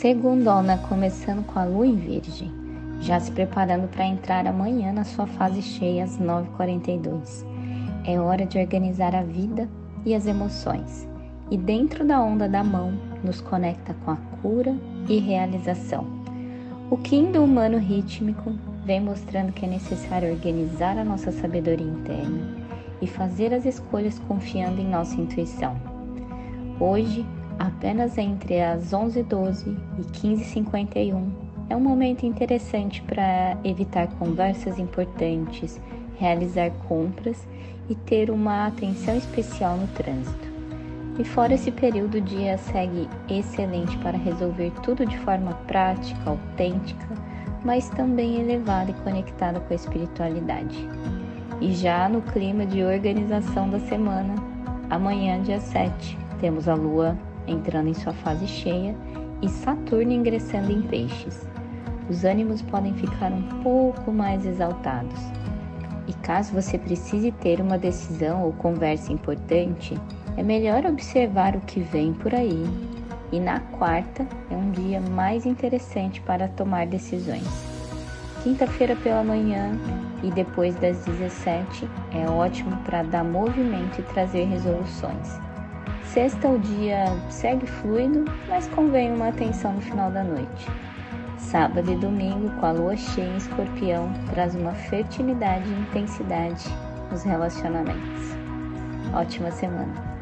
Segundona começando com a lua em virgem, já se preparando para entrar amanhã na sua fase cheia às 9h42. É hora de organizar a vida e as emoções, e dentro da onda da mão nos conecta com a cura e realização. O Kim do humano rítmico vem mostrando que é necessário organizar a nossa sabedoria interna e fazer as escolhas confiando em nossa intuição. Hoje, apenas entre as 11h12 e 15h51, é um momento interessante para evitar conversas importantes, realizar compras e ter uma atenção especial no trânsito. E fora esse período, o dia segue excelente para resolver tudo de forma prática, autêntica, mas também elevada e conectada com a espiritualidade. E já no clima de organização da semana, amanhã, dia 7, temos a Lua entrando em sua fase cheia e Saturno ingressando em Peixes. Os ânimos podem ficar um pouco mais exaltados. E caso você precise ter uma decisão ou conversa importante, é melhor observar o que vem por aí. E na quarta é um dia mais interessante para tomar decisões. Quinta-feira pela manhã e depois das 17 é ótimo para dar movimento e trazer resoluções. Sexta o dia segue fluido, mas convém uma atenção no final da noite. Sábado e domingo, com a lua cheia em escorpião, traz uma fertilidade e intensidade nos relacionamentos. Ótima semana!